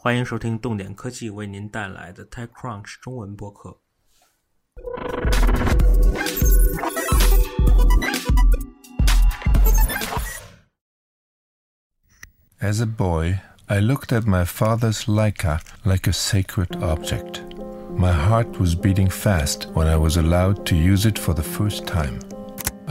欢迎收听动点科技为您带来的 TechCrunch 中文播客。As a boy, I looked at my father's Leica like a sacred object. My heart was beating fast when I was allowed to use it for the first time.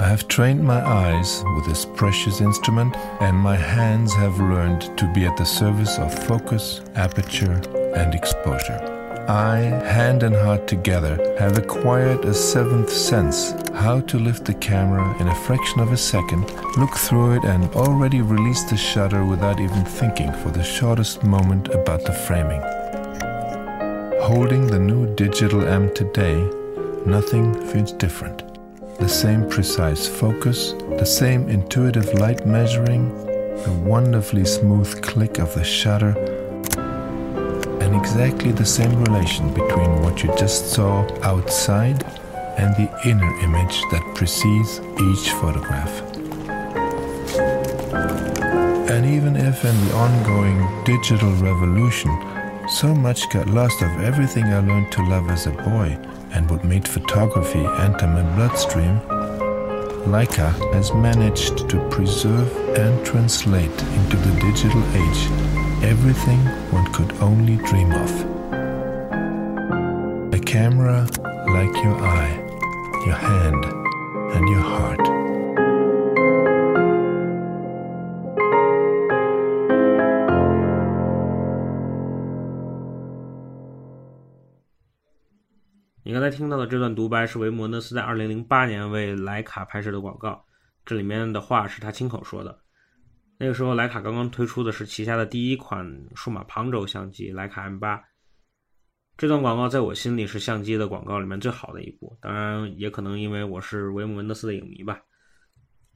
I have trained my eyes with this precious instrument, and my hands have learned to be at the service of focus, aperture, and exposure. I, hand and heart together, have acquired a seventh sense how to lift the camera in a fraction of a second, look through it, and already release the shutter without even thinking for the shortest moment about the framing. Holding the new digital M today, nothing feels different. The same precise focus, the same intuitive light measuring, the wonderfully smooth click of the shutter, and exactly the same relation between what you just saw outside and the inner image that precedes each photograph. And even if in the ongoing digital revolution, so much got lost of everything I learned to love as a boy and what made photography enter my bloodstream, Leica has managed to preserve and translate into the digital age everything one could only dream of. A camera like your eye, your hand, and your heart. 才听到的这段独白是维摩纳斯在2008年为徕卡拍摄的广告，这里面的话是他亲口说的。那个时候，徕卡刚刚推出的是旗下的第一款数码旁轴相机徕卡 M8。这段广告在我心里是相机的广告里面最好的一部，当然也可能因为我是维姆文德斯的影迷吧。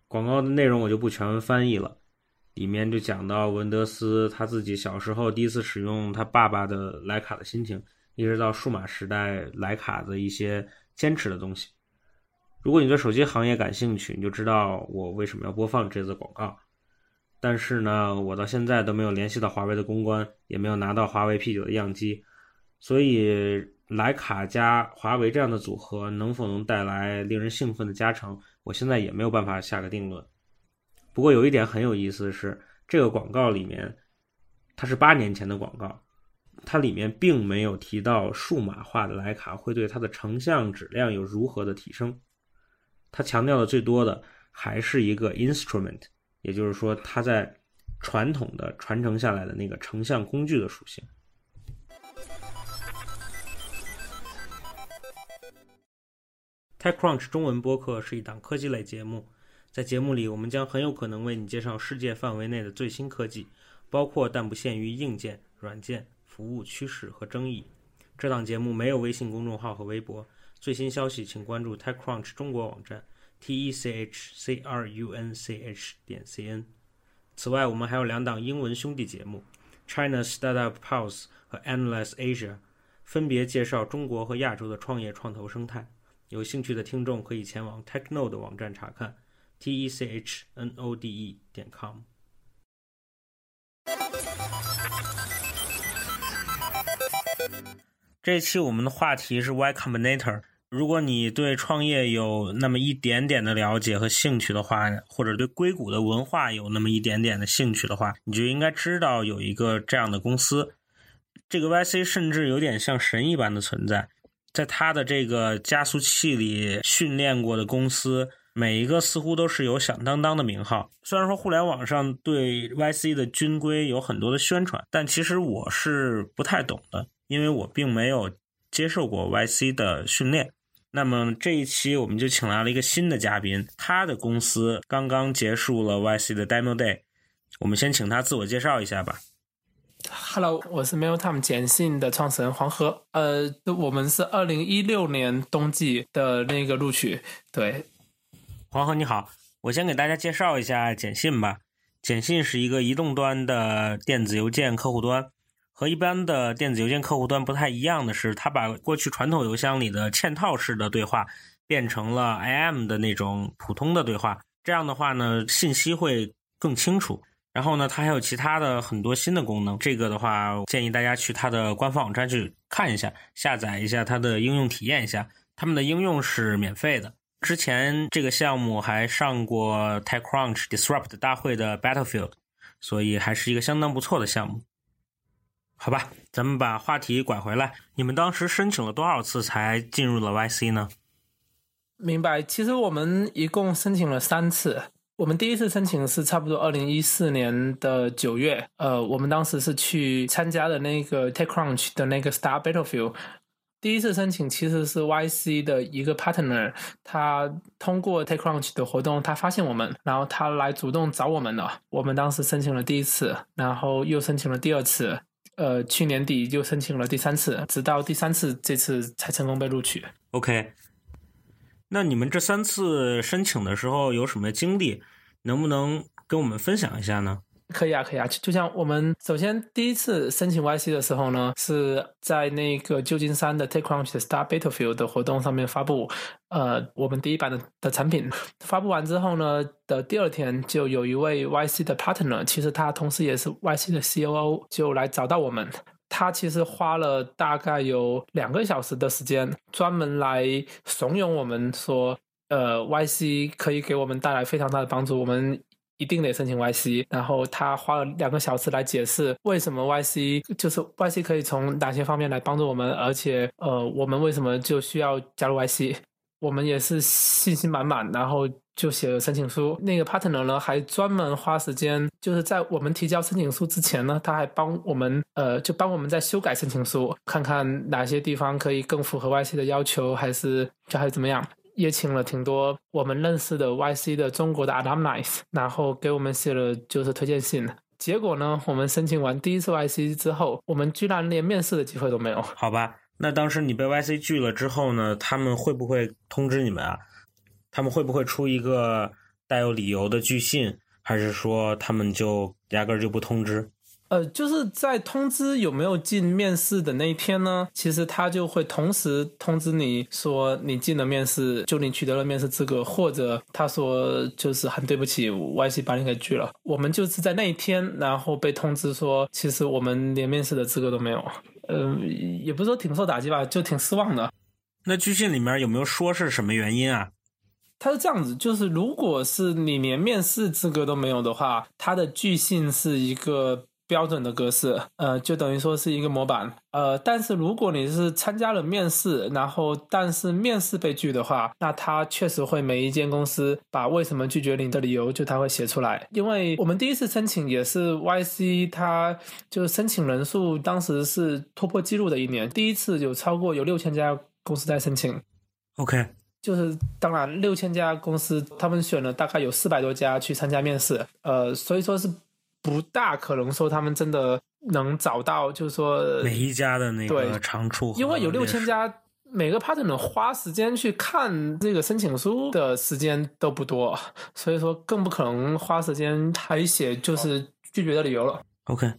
广告的内容我就不全文翻译了，里面就讲到文德斯他自己小时候第一次使用他爸爸的徕卡的心情。一直到数码时代，徕卡的一些坚持的东西。如果你对手机行业感兴趣，你就知道我为什么要播放这则广告。但是呢，我到现在都没有联系到华为的公关，也没有拿到华为 P9 的样机，所以徕卡加华为这样的组合能否能带来令人兴奋的加成，我现在也没有办法下个定论。不过有一点很有意思的是，这个广告里面，它是八年前的广告。它里面并没有提到数码化的徕卡会对它的成像质量有如何的提升，它强调的最多的还是一个 instrument，也就是说它在传统的传承下来的那个成像工具的属性。TechCrunch 中文播客是一档科技类节目，在节目里我们将很有可能为你介绍世界范围内的最新科技，包括但不限于硬件、软件。服务趋势和争议。这档节目没有微信公众号和微博。最新消息请关注 TechCrunch 中国网站 t e c h c r u n c h 点 c n。此外，我们还有两档英文兄弟节目 China Startup Pulse 和 Endless Asia，分别介绍中国和亚洲的创业创投生态。有兴趣的听众可以前往 TechNode 网站查看 t e c h n o d e 点 com。这期我们的话题是 Y Combinator。如果你对创业有那么一点点的了解和兴趣的话，或者对硅谷的文化有那么一点点的兴趣的话，你就应该知道有一个这样的公司。这个 YC 甚至有点像神一般的存在，在它的这个加速器里训练过的公司，每一个似乎都是有响当当的名号。虽然说互联网上对 YC 的军规有很多的宣传，但其实我是不太懂的。因为我并没有接受过 YC 的训练，那么这一期我们就请来了一个新的嘉宾，他的公司刚刚结束了 YC 的 Demo Day，我们先请他自我介绍一下吧。Hello，我是 Mailtime 简信的创始人黄河，呃，我们是二零一六年冬季的那个录取。对，黄河你好，我先给大家介绍一下简信吧。简信是一个移动端的电子邮件客户端。和一般的电子邮件客户端不太一样的是，它把过去传统邮箱里的嵌套式的对话变成了 IM 的那种普通的对话。这样的话呢，信息会更清楚。然后呢，它还有其他的很多新的功能。这个的话，建议大家去它的官方网站去看一下，下载一下它的应用体验一下。他们的应用是免费的。之前这个项目还上过 TechCrunch Disrupt 大会的 Battlefield，所以还是一个相当不错的项目。好吧，咱们把话题拐回来，你们当时申请了多少次才进入了 YC 呢？明白。其实我们一共申请了三次。我们第一次申请是差不多二零一四年的九月，呃，我们当时是去参加的那个 TechCrunch 的那个 Star Battlefield。第一次申请其实是 YC 的一个 partner，他通过 TechCrunch 的活动，他发现我们，然后他来主动找我们了。我们当时申请了第一次，然后又申请了第二次，呃，去年底又申请了第三次，直到第三次这次才成功被录取。OK，那你们这三次申请的时候有什么经历？能不能跟我们分享一下呢？可以啊，可以啊，就像我们首先第一次申请 YC 的时候呢，是在那个旧金山的 TechCrunch Star Battlefield 的活动上面发布，呃，我们第一版的的产品。发布完之后呢，的第二天就有一位 YC 的 partner，其实他同时也是 YC 的 COO，就来找到我们。他其实花了大概有两个小时的时间，专门来怂恿我们说，呃，YC 可以给我们带来非常大的帮助，我们一定得申请 YC。然后他花了两个小时来解释为什么 YC 就是 YC 可以从哪些方面来帮助我们，而且呃，我们为什么就需要加入 YC。我们也是信心满满，然后就写了申请书。那个 partner 呢，还专门花时间，就是在我们提交申请书之前呢，他还帮我们，呃，就帮我们在修改申请书，看看哪些地方可以更符合 YC 的要求，还是就还是怎么样。也请了挺多我们认识的 YC 的中国的 alumni，然后给我们写了就是推荐信。结果呢，我们申请完第一次 YC 之后，我们居然连面试的机会都没有。好吧，那当时你被 YC 拒了之后呢，他们会不会通知你们啊？他们会不会出一个带有理由的拒信，还是说他们就压根儿就不通知？呃，就是在通知有没有进面试的那一天呢，其实他就会同时通知你说你进了面试，就你取得了面试资格，或者他说就是很对不起，YC 把你给拒了。我们就是在那一天，然后被通知说，其实我们连面试的资格都没有。呃，也不是说挺受打击吧，就挺失望的。那拒信里面有没有说是什么原因啊？他是这样子，就是如果是你连面试资格都没有的话，他的拒信是一个标准的格式，呃，就等于说是一个模板，呃，但是如果你是参加了面试，然后但是面试被拒的话，那他确实会每一间公司把为什么拒绝你的理由就他会写出来，因为我们第一次申请也是 YC，他就是申请人数当时是突破记录的一年，第一次有超过有六千家公司在申请。OK，就是当然，六千家公司，他们选了大概有四百多家去参加面试，呃，所以说是不大可能说他们真的能找到，就是说每一家的那个长处，因为有六千，家，每个 partner 花时间去看这个申请书的时间都不多，所以说更不可能花时间还写就是拒绝的理由了。OK，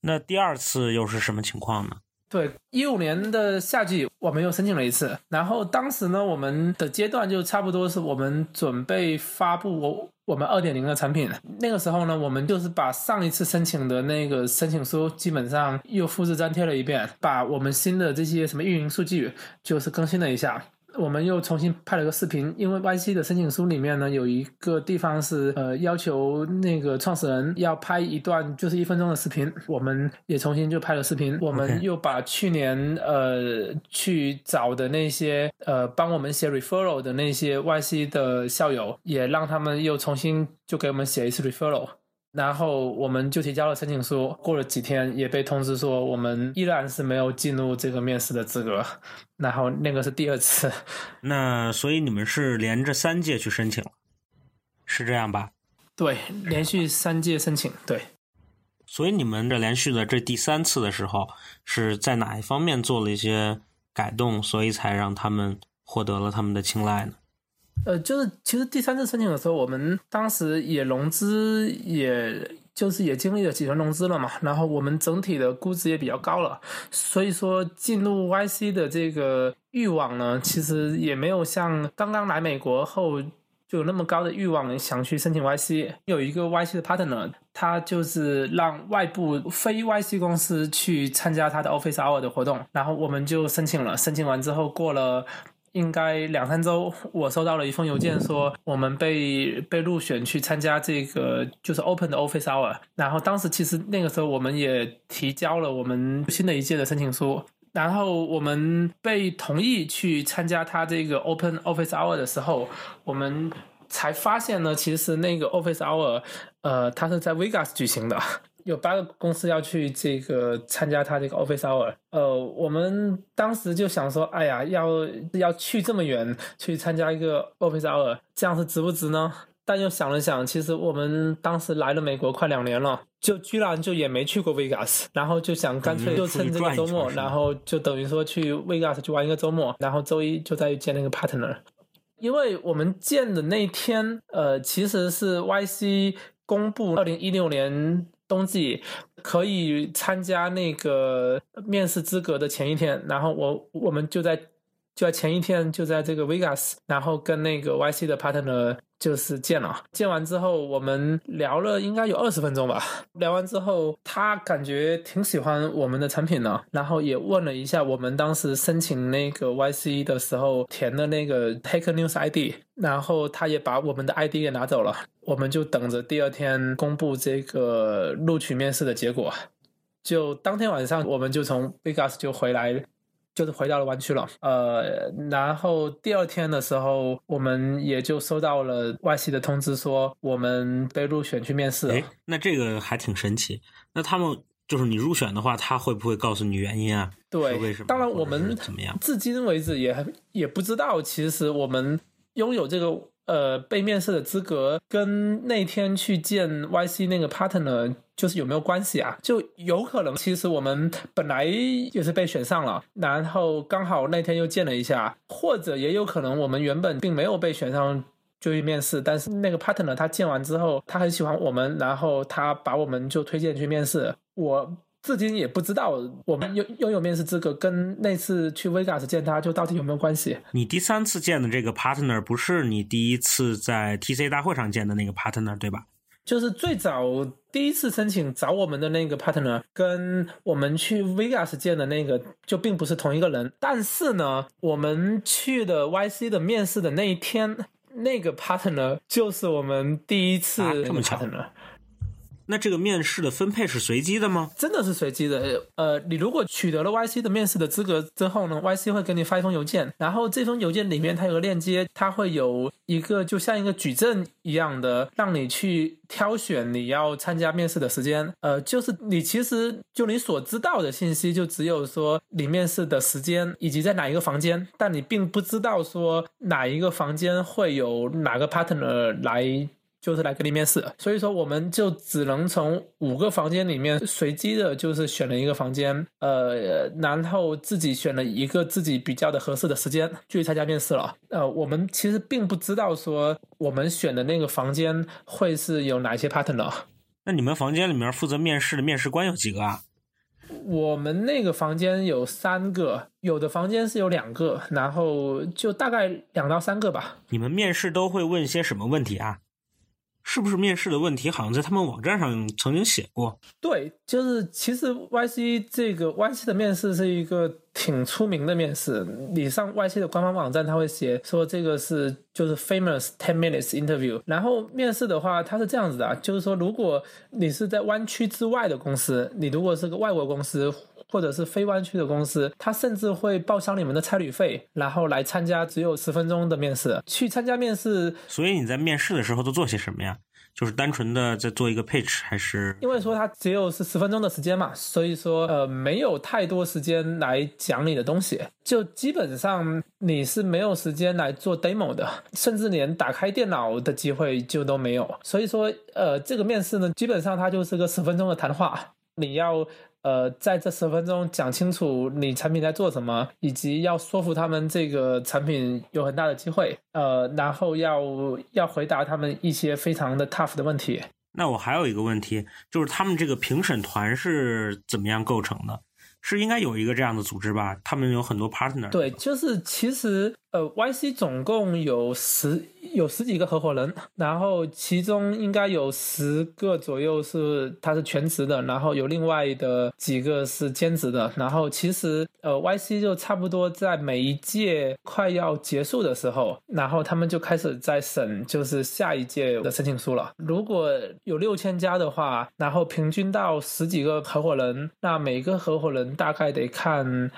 那第二次又是什么情况呢？对，一五年的夏季我们又申请了一次，然后当时呢，我们的阶段就差不多是我们准备发布我我们二点零的产品。那个时候呢，我们就是把上一次申请的那个申请书基本上又复制粘贴了一遍，把我们新的这些什么运营数据就是更新了一下。我们又重新拍了个视频，因为 YC 的申请书里面呢有一个地方是呃要求那个创始人要拍一段就是一分钟的视频，我们也重新就拍了视频。我们又把去年呃去找的那些呃帮我们写 referral 的那些 YC 的校友，也让他们又重新就给我们写一次 referral。然后我们就提交了申请书，过了几天也被通知说我们依然是没有进入这个面试的资格。然后那个是第二次，那所以你们是连着三届去申请了，是这样吧？对，连续三届申请，对。所以你们这连续的这第三次的时候，是在哪一方面做了一些改动，所以才让他们获得了他们的青睐呢？呃，就是其实第三次申请的时候，我们当时也融资，也就是也经历了几轮融资了嘛，然后我们整体的估值也比较高了，所以说进入 YC 的这个欲望呢，其实也没有像刚刚来美国后就有那么高的欲望想去申请 YC。有一个 YC 的 partner，他就是让外部非 YC 公司去参加他的 Office Hour 的活动，然后我们就申请了。申请完之后，过了。应该两三周，我收到了一封邮件，说我们被被入选去参加这个就是 Open 的 Office Hour。然后当时其实那个时候我们也提交了我们新的一届的申请书，然后我们被同意去参加他这个 Open Office Hour 的时候，我们才发现呢，其实那个 Office Hour，呃，它是在 Vegas 举行的。有八个公司要去这个参加他这个 Office Hour，呃，我们当时就想说，哎呀，要要去这么远去参加一个 Office Hour，这样是值不值呢？但又想了想，其实我们当时来了美国快两年了，就居然就也没去过 Vegas，然后就想干脆就趁这个周末，然后就等于说去 Vegas 去玩一个周末，然后周一就再见那个 partner，因为我们见的那天，呃，其实是 YC 公布二零一六年。冬季可以参加那个面试资格的前一天，然后我我们就在就在前一天就在这个 Vegas，然后跟那个 YC 的 partner。就是见了，见完之后我们聊了应该有二十分钟吧。聊完之后，他感觉挺喜欢我们的产品的，然后也问了一下我们当时申请那个 YC 的时候填的那个 Take News ID，然后他也把我们的 ID 给拿走了。我们就等着第二天公布这个录取面试的结果。就当天晚上，我们就从 Vegas 就回来。就是回到了湾区了，呃，然后第二天的时候，我们也就收到了外系的通知，说我们被入选去面试。哎，那这个还挺神奇。那他们就是你入选的话，他会不会告诉你原因啊？对，为什么？当然，我们怎么样？至今为止也也不知道，其实我们拥有这个。呃，被面试的资格跟那天去见 YC 那个 partner 就是有没有关系啊？就有可能，其实我们本来也是被选上了，然后刚好那天又见了一下，或者也有可能我们原本并没有被选上就去面试，但是那个 partner 他见完之后，他很喜欢我们，然后他把我们就推荐去面试。我。至今也不知道我们拥拥有面试资格跟那次去 Vegas 见他就到底有没有关系？你第三次见的这个 partner 不是你第一次在 TC 大会上见的那个 partner 对吧？就是最早第一次申请找我们的那个 partner，跟我们去 Vegas 见的那个就并不是同一个人。但是呢，我们去的 YC 的面试的那一天，那个 partner 就是我们第一次 partner。那这个面试的分配是随机的吗？真的是随机的。呃，你如果取得了 YC 的面试的资格之后呢，YC 会给你发一封邮件，然后这封邮件里面它有个链接，它会有一个就像一个矩阵一样的，让你去挑选你要参加面试的时间。呃，就是你其实就你所知道的信息就只有说你面试的时间以及在哪一个房间，但你并不知道说哪一个房间会有哪个 partner 来。就是来给你面试，所以说我们就只能从五个房间里面随机的，就是选了一个房间，呃，然后自己选了一个自己比较的合适的时间去参加面试了。呃，我们其实并不知道说我们选的那个房间会是有哪些 partner。那你们房间里面负责面试的面试官有几个啊？我们那个房间有三个，有的房间是有两个，然后就大概两到三个吧。你们面试都会问些什么问题啊？是不是面试的问题？好像在他们网站上曾经写过。对，就是其实 YC 这个 YC 的面试是一个挺出名的面试。你上 YC 的官方网站，他会写说这个是就是 famous ten minutes interview。然后面试的话，它是这样子的，就是说如果你是在湾区之外的公司，你如果是个外国公司。或者是非湾区的公司，他甚至会报销你们的差旅费，然后来参加只有十分钟的面试。去参加面试，所以你在面试的时候都做些什么呀？就是单纯的在做一个 pitch，还是？因为说它只有是十分钟的时间嘛，所以说呃没有太多时间来讲你的东西，就基本上你是没有时间来做 demo 的，甚至连打开电脑的机会就都没有。所以说呃这个面试呢，基本上它就是个十分钟的谈话，你要。呃，在这十分钟讲清楚你产品在做什么，以及要说服他们这个产品有很大的机会，呃，然后要要回答他们一些非常的 tough 的问题。那我还有一个问题，就是他们这个评审团是怎么样构成的？是应该有一个这样的组织吧？他们有很多 partner。对，就是其实呃，YC 总共有十有十几个合伙人，然后其中应该有十个左右是他是全职的，然后有另外的几个是兼职的。然后其实呃，YC 就差不多在每一届快要结束的时候，然后他们就开始在审就是下一届的申请书了。如果有六千家的话，然后平均到十几个合伙人，那每个合伙人大概得看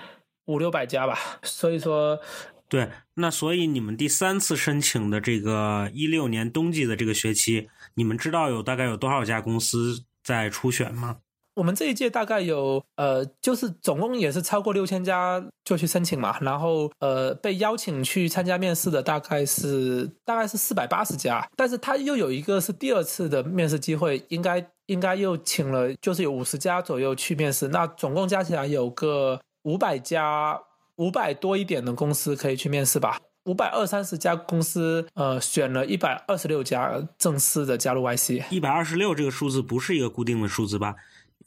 五六百家吧。所以说。对，那所以你们第三次申请的这个一六年冬季的这个学期，你们知道有大概有多少家公司在初选吗？我们这一届大概有呃，就是总共也是超过六千家就去申请嘛，然后呃被邀请去参加面试的大概是大概是四百八十家，但是他又有一个是第二次的面试机会，应该应该又请了就是有五十家左右去面试，那总共加起来有个五百家。五百多一点的公司可以去面试吧，五百二三十家公司，呃，选了一百二十六家正式的加入 YC。一百二十六这个数字不是一个固定的数字吧？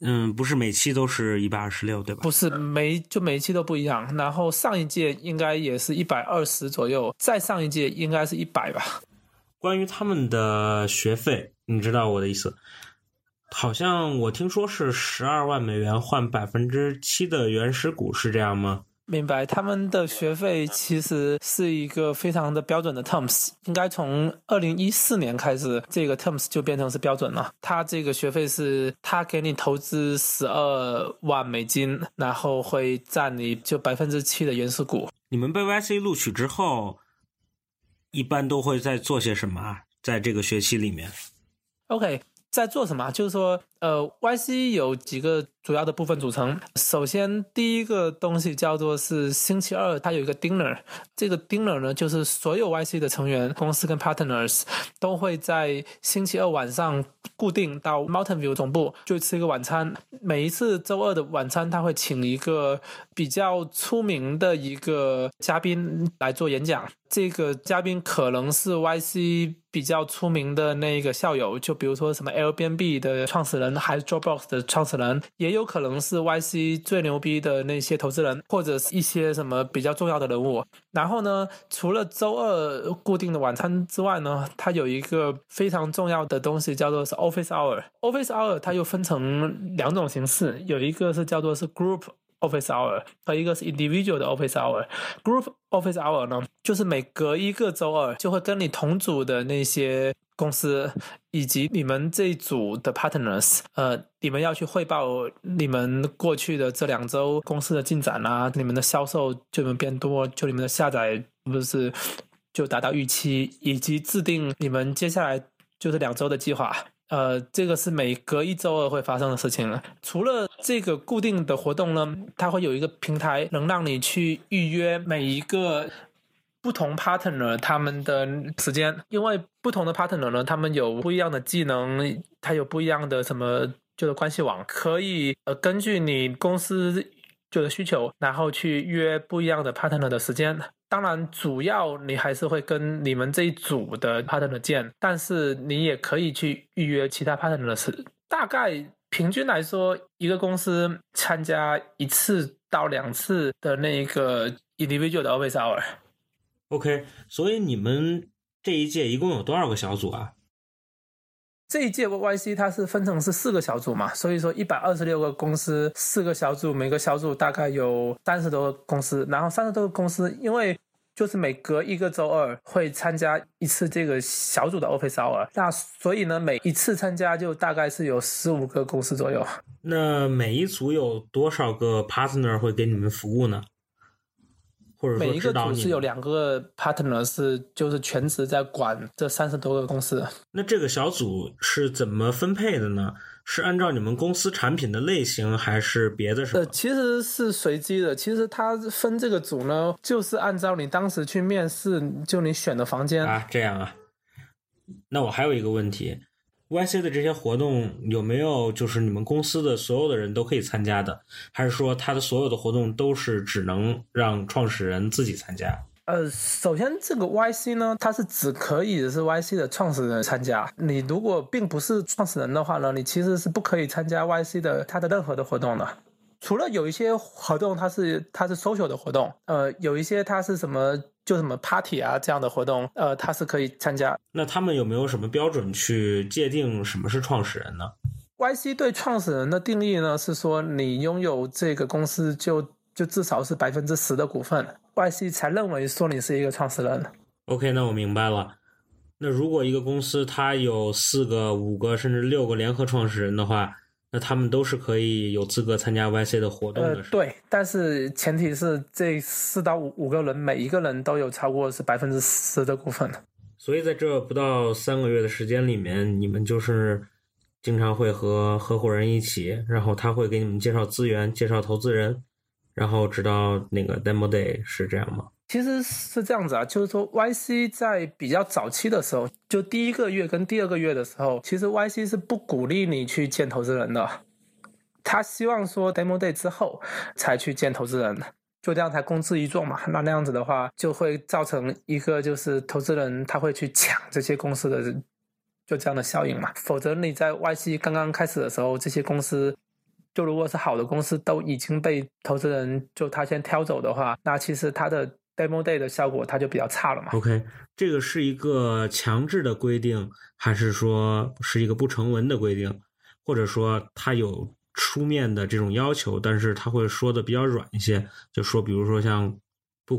嗯，不是每期都是一百二十六，对吧？不是，每就每一期都不一样。然后上一届应该也是一百二十左右，再上一届应该是一百吧。关于他们的学费，你知道我的意思？好像我听说是十二万美元换百分之七的原始股，是这样吗？明白，他们的学费其实是一个非常的标准的 terms，应该从二零一四年开始，这个 terms 就变成是标准了。他这个学费是，他给你投资十二万美金，然后会占你就百分之七的原始股。你们被 YC 录取之后，一般都会在做些什么啊？在这个学期里面？OK。在做什么？就是说，呃，YC 有几个主要的部分组成。首先，第一个东西叫做是星期二，它有一个 dinner。这个 dinner 呢，就是所有 YC 的成员、公司跟 partners 都会在星期二晚上固定到 Mountain View 总部，就吃一个晚餐。每一次周二的晚餐，他会请一个比较出名的一个嘉宾来做演讲。这个嘉宾可能是 YC 比较出名的那个校友，就比如说什么 Airbnb 的创始人，还是 Dropbox 的创始人，也有可能是 YC 最牛逼的那些投资人，或者是一些什么比较重要的人物。然后呢，除了周二固定的晚餐之外呢，它有一个非常重要的东西，叫做是 Office Hour。Office Hour 它又分成两种形式，有一个是叫做是 Group。Office hour 和一个是 individual 的 Office hour。Group Office hour 呢，就是每隔一个周二就会跟你同组的那些公司以及你们这一组的 partners，呃，你们要去汇报你们过去的这两周公司的进展啊，你们的销售就能变多，就你们的下载不是就达到预期，以及制定你们接下来就是两周的计划。呃，这个是每隔一周二会发生的事情了。除了这个固定的活动呢，它会有一个平台，能让你去预约每一个不同 partner 他们的时间。因为不同的 partner 呢，他们有不一样的技能，他有不一样的什么就是关系网，可以呃根据你公司就的需求，然后去约不一样的 partner 的时间。当然，主要你还是会跟你们这一组的 partner 见，但是你也可以去预约其他 partner 的事。大概平均来说，一个公司参加一次到两次的那个 individual 的 office hour。OK，所以你们这一届一共有多少个小组啊？这一届 YC 它是分成是四个小组嘛，所以说一百二十六个公司，四个小组，每个小组大概有三十多个公司，然后三十多个公司，因为就是每隔一个周二会参加一次这个小组的 Office Hour，那所以呢，每一次参加就大概是有十五个公司左右。那每一组有多少个 Partner 会给你们服务呢？或者每一个组是有两个 partner 是就是全职在管这三十多个公司。那这个小组是怎么分配的呢？是按照你们公司产品的类型，还是别的什么？呃，其实是随机的。其实他分这个组呢，就是按照你当时去面试，就你选的房间啊，这样啊。那我还有一个问题。YC 的这些活动有没有就是你们公司的所有的人都可以参加的，还是说他的所有的活动都是只能让创始人自己参加？呃，首先这个 YC 呢，它是只可以是 YC 的创始人参加。你如果并不是创始人的话呢，你其实是不可以参加 YC 的它的任何的活动的。除了有一些活动它是它是 social 的活动，呃，有一些它是什么？就什么 party 啊这样的活动，呃，它是可以参加。那他们有没有什么标准去界定什么是创始人呢？YC 对创始人的定义呢是说，你拥有这个公司就就至少是百分之十的股份，YC 才认为说你是一个创始人。OK，那我明白了。那如果一个公司它有四个、五个甚至六个联合创始人的话，那他们都是可以有资格参加 YC 的活动的。呃，对，但是前提是这四到五五个人每一个人都有超过是百分之十的股份。所以在这不到三个月的时间里面，你们就是经常会和合伙人一起，然后他会给你们介绍资源、介绍投资人，然后直到那个 Demo Day 是这样吗？其实是这样子啊，就是说，YC 在比较早期的时候，就第一个月跟第二个月的时候，其实 YC 是不鼓励你去见投资人的。他希望说 Demo Day 之后才去见投资人，就这样才公之于众嘛。那那样子的话，就会造成一个就是投资人他会去抢这些公司的，就这样的效应嘛。否则你在 YC 刚刚开始的时候，这些公司就如果是好的公司都已经被投资人就他先挑走的话，那其实他的。Demo Day 的效果它就比较差了嘛。OK，这个是一个强制的规定，还是说是一个不成文的规定，或者说它有书面的这种要求，但是他会说的比较软一些，就说比如说像。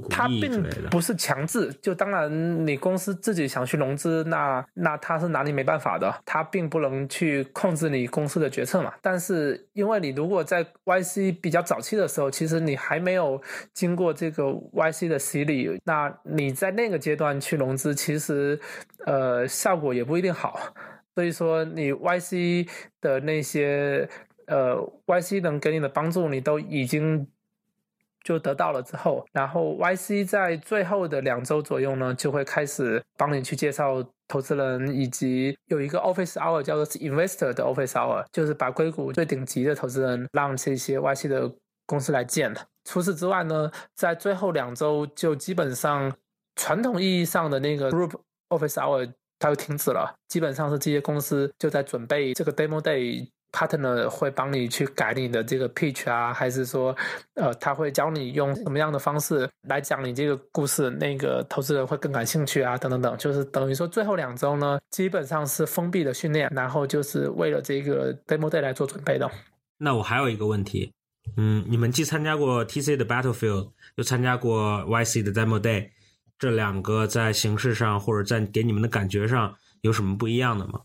它并不是强制，就当然你公司自己想去融资，那那他是拿你没办法的，他并不能去控制你公司的决策嘛。但是因为你如果在 YC 比较早期的时候，其实你还没有经过这个 YC 的洗礼，那你在那个阶段去融资，其实呃效果也不一定好。所以说你 YC 的那些呃 YC 能给你的帮助，你都已经。就得到了之后，然后 YC 在最后的两周左右呢，就会开始帮你去介绍投资人，以及有一个 Office Hour 叫做 Investor 的 Office Hour，就是把硅谷最顶级的投资人让这些 YC 的公司来见的。除此之外呢，在最后两周就基本上传统意义上的那个 Group Office Hour 它就停止了，基本上是这些公司就在准备这个 Demo Day。Partner 会帮你去改你的这个 pitch 啊，还是说，呃，他会教你用什么样的方式来讲你这个故事，那个投资人会更感兴趣啊，等等等，就是等于说最后两周呢，基本上是封闭的训练，然后就是为了这个 Demo Day 来做准备的。那我还有一个问题，嗯，你们既参加过 TC 的 Battlefield，又参加过 YC 的 Demo Day，这两个在形式上或者在给你们的感觉上有什么不一样的吗？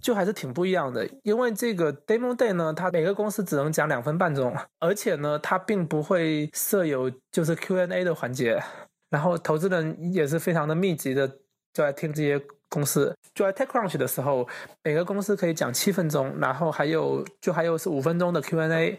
就还是挺不一样的，因为这个 demo day 呢，它每个公司只能讲两分半钟，而且呢，它并不会设有就是 Q&A 的环节，然后投资人也是非常的密集的就在听这些。公司就在 TechCrunch 的时候，每个公司可以讲七分钟，然后还有就还有是五分钟的 Q&A，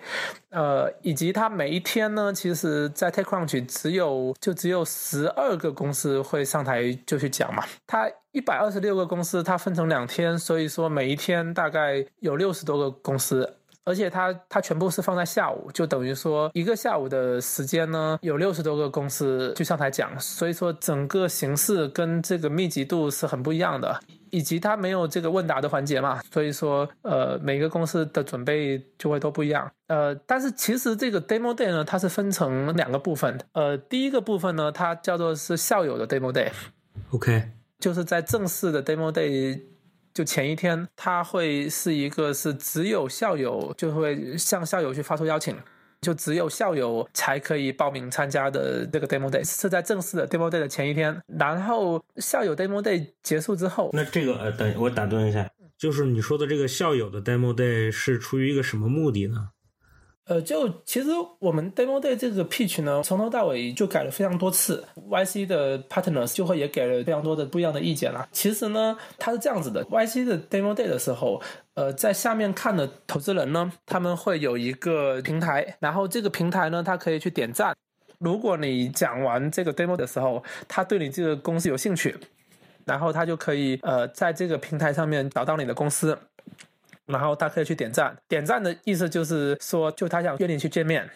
呃，以及它每一天呢，其实，在 TechCrunch 只有就只有十二个公司会上台就去讲嘛，它一百二十六个公司，它分成两天，所以说每一天大概有六十多个公司。而且它它全部是放在下午，就等于说一个下午的时间呢，有六十多个公司去上台讲，所以说整个形式跟这个密集度是很不一样的，以及它没有这个问答的环节嘛，所以说呃每个公司的准备就会都不一样。呃，但是其实这个 demo day 呢，它是分成两个部分的，呃，第一个部分呢，它叫做是校友的 demo day，OK，就是在正式的 demo day。就前一天，他会是一个是只有校友就会向校友去发出邀请，就只有校友才可以报名参加的这个 demo day 是在正式的 demo day 的前一天。然后校友 demo day 结束之后，那这个呃，等我打断一下，就是你说的这个校友的 demo day 是出于一个什么目的呢？呃，就其实我们 demo day 这个 pitch 呢，从头到尾就改了非常多次，YC 的 partners 就会也给了非常多的不一样的意见啦。其实呢，它是这样子的，YC 的 demo day 的时候，呃，在下面看的投资人呢，他们会有一个平台，然后这个平台呢，它可以去点赞。如果你讲完这个 demo 的时候，他对你这个公司有兴趣，然后他就可以呃，在这个平台上面找到你的公司。然后他可以去点赞，点赞的意思就是说，就他想约你去见面，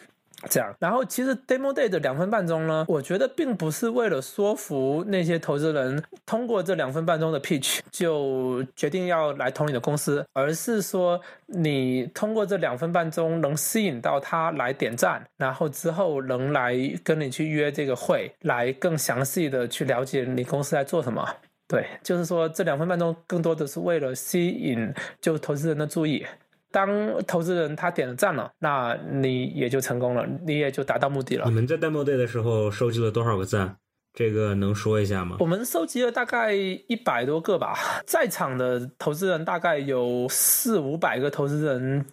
这样，然后其实 demo day 的两分半钟呢，我觉得并不是为了说服那些投资人通过这两分半钟的 pitch 就决定要来投你的公司，而是说你通过这两分半钟能吸引到他来点赞，然后之后能来跟你去约这个会，来更详细的去了解你公司在做什么。对，就是说这两分半钟更多的是为了吸引就投资人的注意。当投资人他点了赞了，那你也就成功了，你也就达到目的了。你们在 demo day 的时候收集了多少个赞？这个能说一下吗？我们收集了大概一百多个吧，在场的投资人大概有四五百个投资人，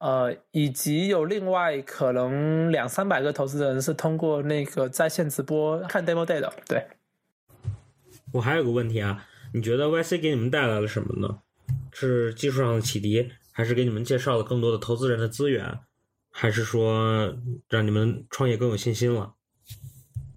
呃，以及有另外可能两三百个投资人是通过那个在线直播看 demo day 的。对，我还有个问题啊，你觉得 YC 给你们带来了什么呢？是技术上的启迪？还是给你们介绍了更多的投资人的资源，还是说让你们创业更有信心了？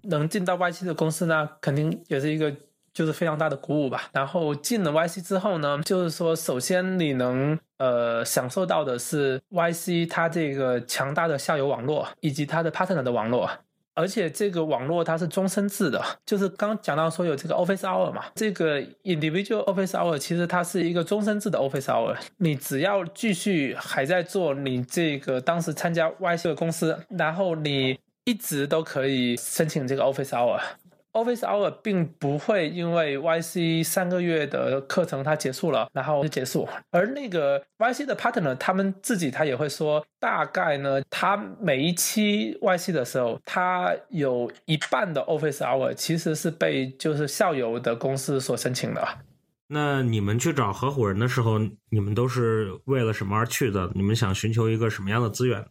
能进到 YC 的公司呢，肯定也是一个就是非常大的鼓舞吧。然后进了 YC 之后呢，就是说首先你能呃享受到的是 YC 它这个强大的下游网络以及它的 partner 的网络。而且这个网络它是终身制的，就是刚讲到说有这个 Office Hour 嘛，这个 Individual Office Hour 其实它是一个终身制的 Office Hour，你只要继续还在做你这个当时参加 YC 的公司，然后你一直都可以申请这个 Office Hour。Office Hour 并不会因为 YC 三个月的课程它结束了，然后就结束。而那个 YC 的 partner 他们自己他也会说，大概呢，他每一期 YC 的时候，他有一半的 Office Hour 其实是被就是校友的公司所申请的。那你们去找合伙人的时候，你们都是为了什么而去的？你们想寻求一个什么样的资源？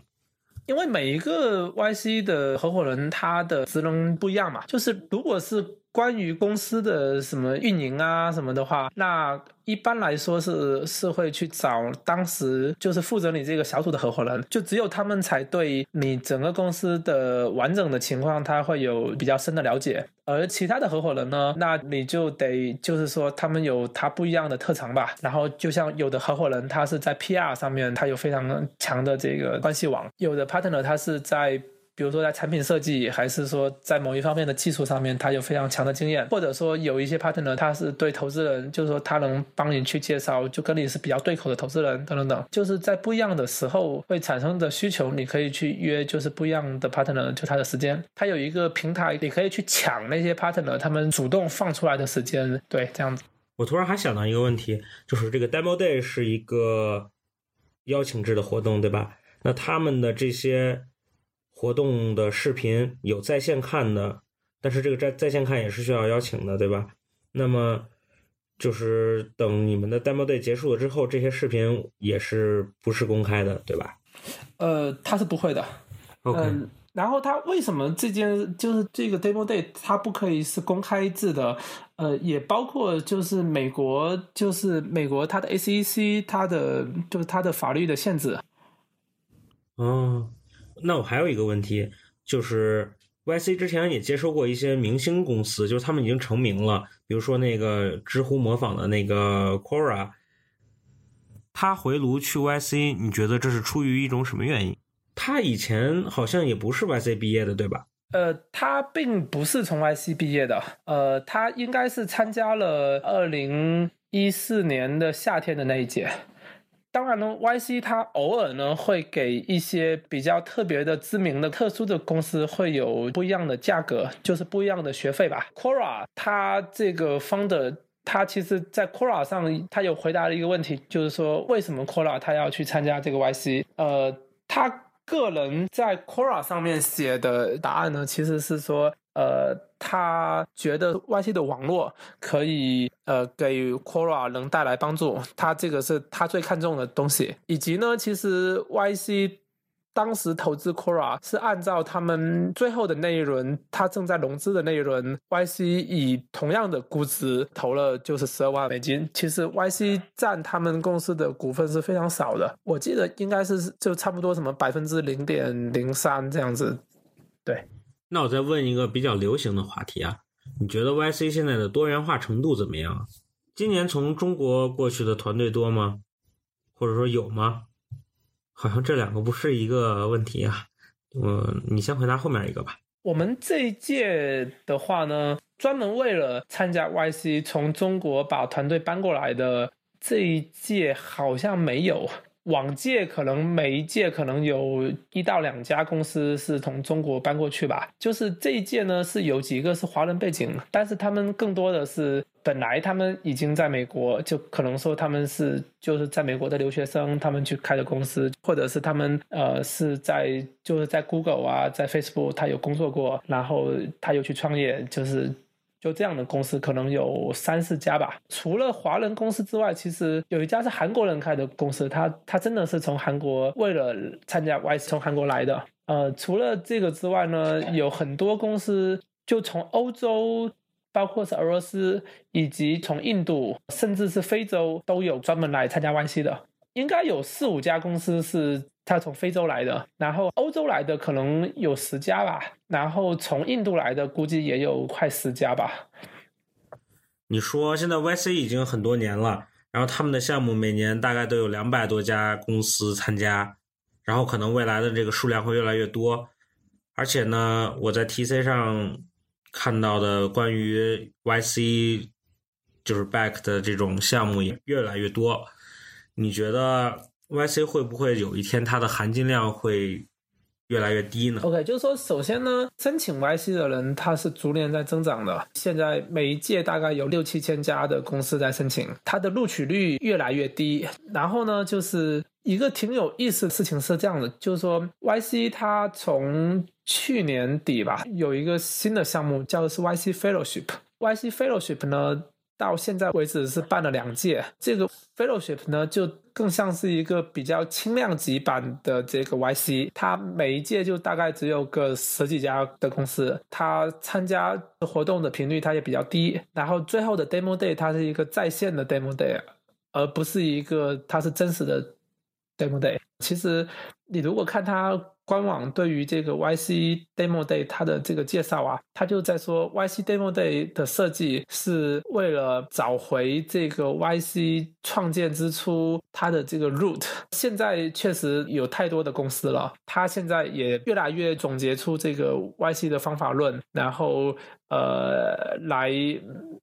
因为每一个 YC 的合伙人他的职能不一样嘛，就是如果是关于公司的什么运营啊什么的话，那。一般来说是是会去找当时就是负责你这个小组的合伙人，就只有他们才对你整个公司的完整的情况他会有比较深的了解，而其他的合伙人呢，那你就得就是说他们有他不一样的特长吧。然后就像有的合伙人他是在 PR 上面他有非常强的这个关系网，有的 partner 他是在。比如说在产品设计，还是说在某一方面的技术上面，他有非常强的经验，或者说有一些 partner，他是对投资人，就是说他能帮你去介绍，就跟你是比较对口的投资人，等等等，就是在不一样的时候会产生的需求，你可以去约，就是不一样的 partner，就他的时间，他有一个平台，你可以去抢那些 partner，他们主动放出来的时间，对，这样子。我突然还想到一个问题，就是这个 demo day 是一个邀请制的活动，对吧？那他们的这些。活动的视频有在线看的，但是这个在在线看也是需要邀请的，对吧？那么就是等你们的 demo day 结束了之后，这些视频也是不是公开的，对吧？呃，他是不会的。OK。然后他为什么这件就是这个 demo day 它不可以是公开制的？呃，也包括就是美国就是美国它的 SEC 它的就是它的法律的限制。哦。那我还有一个问题，就是 YC 之前也接收过一些明星公司，就是他们已经成名了，比如说那个知乎模仿的那个 Quora，他回炉去 YC，你觉得这是出于一种什么原因？他以前好像也不是 YC 毕业的，对吧？呃，他并不是从 YC 毕业的，呃，他应该是参加了二零一四年的夏天的那一届。当然呢，YC 它偶尔呢会给一些比较特别的、知名的、特殊的公司会有不一样的价格，就是不一样的学费吧。Quora 它这个 founder，他其实在 Quora 上他有回答了一个问题，就是说为什么 Quora 他要去参加这个 YC？呃，他个人在 Quora 上面写的答案呢，其实是说。呃，他觉得 YC 的网络可以呃给 Quora 能带来帮助，他这个是他最看重的东西。以及呢，其实 YC 当时投资 Quora 是按照他们最后的那一轮，他正在融资的那一轮，YC 以同样的估值投了就是十二万美金。其实 YC 占他们公司的股份是非常少的，我记得应该是就差不多什么百分之零点零三这样子，对。那我再问一个比较流行的话题啊，你觉得 YC 现在的多元化程度怎么样？今年从中国过去的团队多吗？或者说有吗？好像这两个不是一个问题啊。我你先回答后面一个吧。我们这一届的话呢，专门为了参加 YC 从中国把团队搬过来的这一届好像没有。往届可能每一届可能有一到两家公司是从中国搬过去吧。就是这一届呢，是有几个是华人背景，但是他们更多的是本来他们已经在美国，就可能说他们是就是在美国的留学生，他们去开的公司，或者是他们呃是在就是在 Google 啊，在 Facebook 他有工作过，然后他又去创业，就是。就这样的公司可能有三四家吧。除了华人公司之外，其实有一家是韩国人开的公司，他他真的是从韩国为了参加 Y 从韩国来的。呃，除了这个之外呢，有很多公司就从欧洲，包括是俄罗斯，以及从印度，甚至是非洲都有专门来参加 YC 的。应该有四五家公司是他从非洲来的，然后欧洲来的可能有十家吧，然后从印度来的估计也有快十家吧。你说现在 YC 已经很多年了，然后他们的项目每年大概都有两百多家公司参加，然后可能未来的这个数量会越来越多，而且呢，我在 TC 上看到的关于 YC 就是 Back 的这种项目也越来越多。你觉得 YC 会不会有一天它的含金量会越来越低呢？OK，就是说，首先呢，申请 YC 的人他是逐年在增长的。现在每一届大概有六七千家的公司在申请，它的录取率越来越低。然后呢，就是一个挺有意思的事情是这样的，就是说 YC 它从去年底吧，有一个新的项目叫的是 YC Fellowship。YC Fellowship 呢？到现在为止是办了两届，这个 fellowship 呢就更像是一个比较轻量级版的这个 YC，它每一届就大概只有个十几家的公司，它参加活动的频率它也比较低，然后最后的 demo day 它是一个在线的 demo day，而不是一个它是真实的 demo day。其实你如果看它。官网对于这个 YC Demo Day 它的这个介绍啊，它就在说 YC Demo Day 的设计是为了找回这个 YC 创建之初它的这个 root。现在确实有太多的公司了，它现在也越来越总结出这个 YC 的方法论，然后。呃，来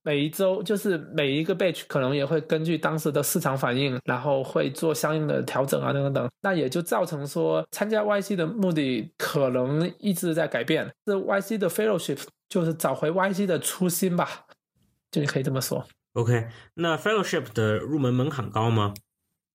每一周就是每一个 batch 可能也会根据当时的市场反应，然后会做相应的调整啊等等等。那也就造成说，参加 YC 的目的可能一直在改变。这 YC 的 fellowship 就是找回 YC 的初心吧，就你可以这么说。OK，那 fellowship 的入门门槛高吗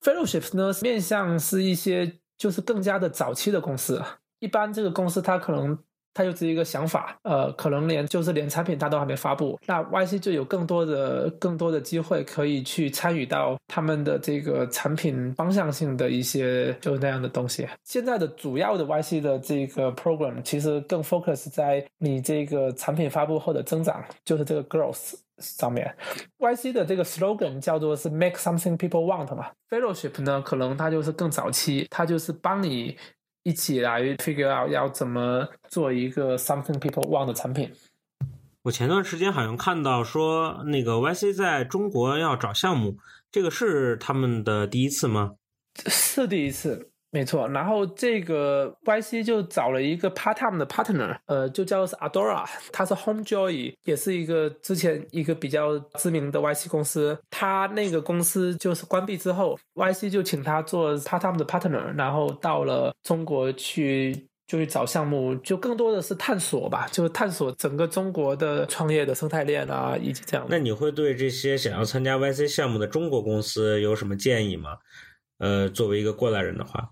？fellowship 呢，面向是一些就是更加的早期的公司，一般这个公司它可能。它就是一个想法，呃，可能连就是连产品它都还没发布，那 YC 就有更多的更多的机会可以去参与到他们的这个产品方向性的一些就是那样的东西。现在的主要的 YC 的这个 program 其实更 focus 在你这个产品发布后的增长，就是这个 growth 上面。YC 的这个 slogan 叫做是 Make something people want 嘛，Fellowship 呢可能它就是更早期，它就是帮你。一起来 figure out 要怎么做一个 something people want 的产品。我前段时间好像看到说，那个 YC 在中国要找项目，这个是他们的第一次吗？是第一次。没错，然后这个 YC 就找了一个 part time 的 partner，呃，就叫做 Adora，他是 Homejoy，也是一个之前一个比较知名的 YC 公司。他那个公司就是关闭之后，YC 就请他做 part time 的 partner，然后到了中国去就去找项目，就更多的是探索吧，就是探索整个中国的创业的生态链啊，以及这样。那你会对这些想要参加 YC 项目的中国公司有什么建议吗？呃，作为一个过来人的话。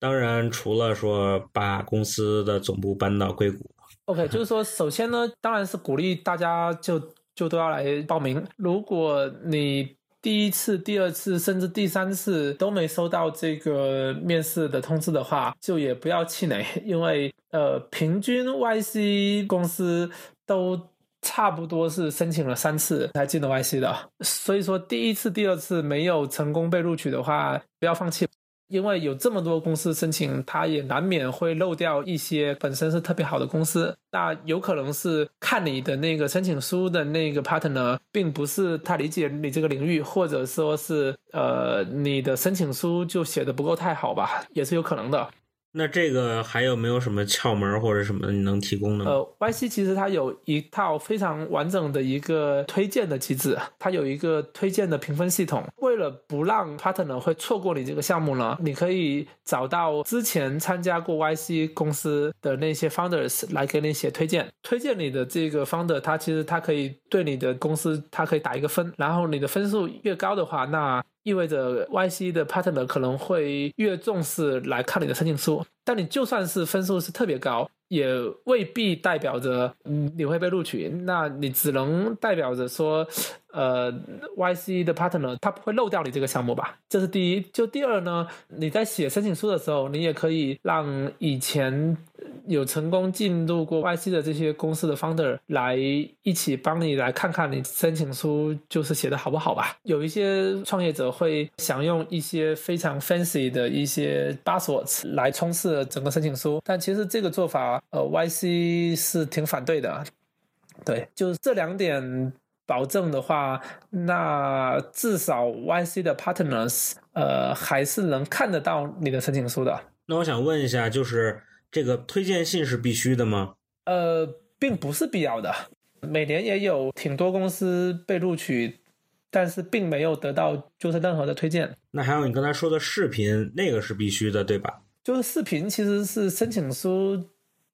当然，除了说把公司的总部搬到硅谷，OK，就是说，首先呢，当然是鼓励大家就就都要来报名。如果你第一次、第二次甚至第三次都没收到这个面试的通知的话，就也不要气馁，因为呃，平均 YC 公司都差不多是申请了三次才进的 YC 的，所以说第一次、第二次没有成功被录取的话，不要放弃。因为有这么多公司申请，他也难免会漏掉一些本身是特别好的公司。那有可能是看你的那个申请书的那个 partner，并不是太理解你这个领域，或者说是呃你的申请书就写的不够太好吧，也是有可能的。那这个还有没有什么窍门或者什么你能提供的？呃，YC 其实它有一套非常完整的一个推荐的机制，它有一个推荐的评分系统。为了不让 partner 会错过你这个项目呢，你可以找到之前参加过 YC 公司的那些 founders 来给你写推荐。推荐你的这个 founder，他其实他可以对你的公司，他可以打一个分，然后你的分数越高的话，那意味着 YC 的 partner 可能会越重视来看你的申请书，但你就算是分数是特别高，也未必代表着嗯你会被录取，那你只能代表着说，呃，YC 的 partner 他不会漏掉你这个项目吧？这是第一。就第二呢，你在写申请书的时候，你也可以让以前有成功进入过 YC 的这些公司的 founder 来一起帮你来看看你申请书就是写的好不好吧。有一些创业者会想用一些非常 fancy 的一些 buzzwords 来充斥整个申请书，但其实这个做法，呃，YC 是挺反对的。对，就是这两点保证的话，那至少 YC 的 partners 呃还是能看得到你的申请书的。那我想问一下，就是这个推荐信是必须的吗？呃，并不是必要的。每年也有挺多公司被录取，但是并没有得到就是任何的推荐。那还有你刚才说的视频，那个是必须的，对吧？就是视频其实是申请书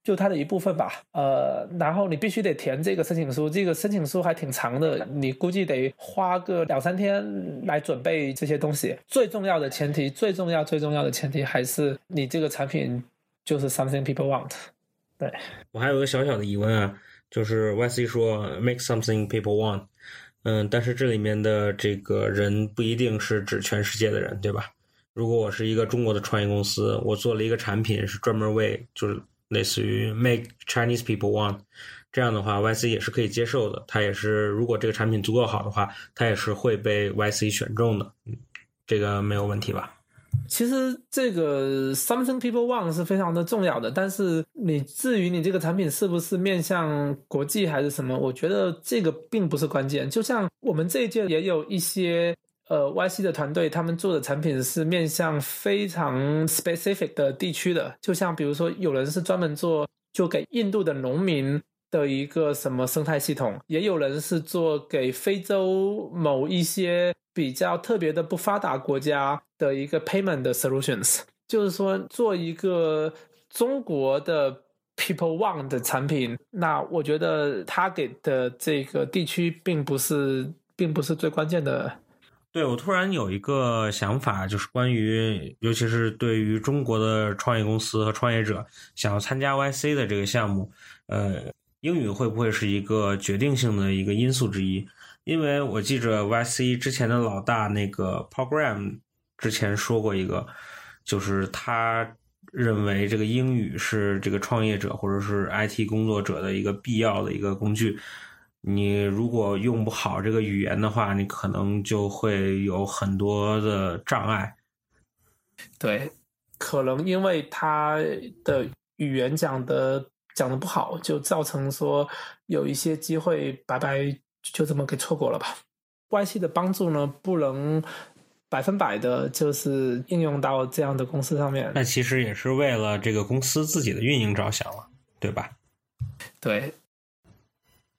就它的一部分吧。呃，然后你必须得填这个申请书，这个申请书还挺长的，你估计得花个两三天来准备这些东西。最重要的前提，最重要最重要的前提还是你这个产品就是 something people want。对，我还有个小小的疑问啊，就是 YC 说 make something people want，嗯，但是这里面的这个人不一定是指全世界的人，对吧？如果我是一个中国的创业公司，我做了一个产品是专门为就是类似于 make Chinese people want 这样的话，YC 也是可以接受的。它也是如果这个产品足够好的话，它也是会被 YC 选中的。嗯，这个没有问题吧？其实这个 something people want 是非常的重要的，但是你至于你这个产品是不是面向国际还是什么，我觉得这个并不是关键。就像我们这一届也有一些呃 YC 的团队，他们做的产品是面向非常 specific 的地区的，就像比如说有人是专门做就给印度的农民。的一个什么生态系统，也有人是做给非洲某一些比较特别的不发达国家的一个 payment 的 solutions，就是说做一个中国的 people want 的产品，那我觉得他给的这个地区并不是并不是最关键的。对我突然有一个想法，就是关于尤其是对于中国的创业公司和创业者想要参加 YC 的这个项目，呃。英语会不会是一个决定性的一个因素之一？因为我记着 YC 之前的老大那个 Program 之前说过一个，就是他认为这个英语是这个创业者或者是 IT 工作者的一个必要的一个工具。你如果用不好这个语言的话，你可能就会有很多的障碍。对，可能因为他的语言讲的。讲的不好，就造成说有一些机会白白就这么给错过了吧。YC 的帮助呢，不能百分百的就是应用到这样的公司上面。那其实也是为了这个公司自己的运营着想了，对吧？对。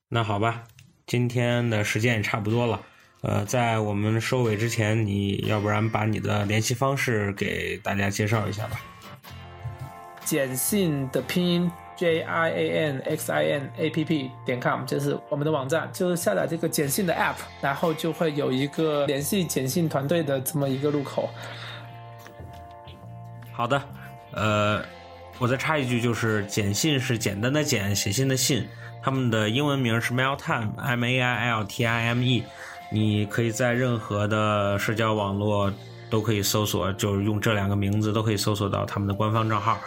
那好吧，今天的时间也差不多了。呃，在我们收尾之前，你要不然把你的联系方式给大家介绍一下吧。简信的拼音。j i a n x i n a p p 点 com 就是我们的网站，就是下载这个简信的 app，然后就会有一个联系简信团队的这么一个入口。好的，呃，我再插一句，就是简信是简单的简，写信的信，他们的英文名是 Mailtime，M A I L T I M E，你可以在任何的社交网络都可以搜索，就是用这两个名字都可以搜索到他们的官方账号。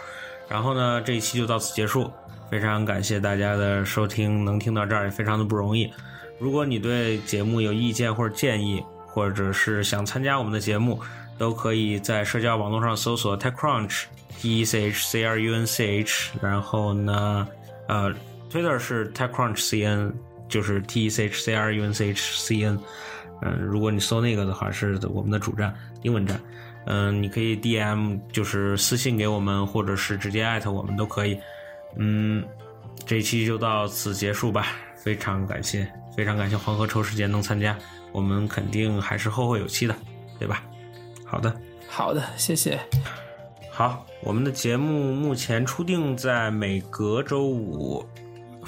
然后呢，这一期就到此结束。非常感谢大家的收听，能听到这儿也非常的不容易。如果你对节目有意见或者建议，或者是想参加我们的节目，都可以在社交网络上搜索 TechCrunch，T E C H C R U N C H。然后呢，呃，Twitter 是 TechCrunch C N，就是 T E C H C R U N C H C N。嗯，如果你搜那个的话，是我们的主站，英文站。嗯，你可以 DM 就是私信给我们，或者是直接艾特我们都可以。嗯，这一期就到此结束吧，非常感谢，非常感谢黄河抽时间能参加，我们肯定还是后会有期的，对吧？好的，好的，谢谢。好，我们的节目目前初定在每隔周五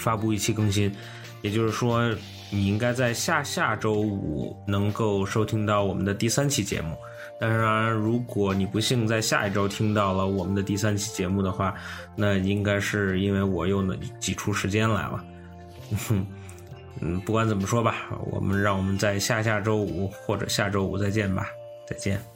发布一期更新，也就是说，你应该在下下周五能够收听到我们的第三期节目。当然，如果你不幸在下一周听到了我们的第三期节目的话，那应该是因为我又能挤出时间来了。嗯，不管怎么说吧，我们让我们在下下周五或者下周五再见吧，再见。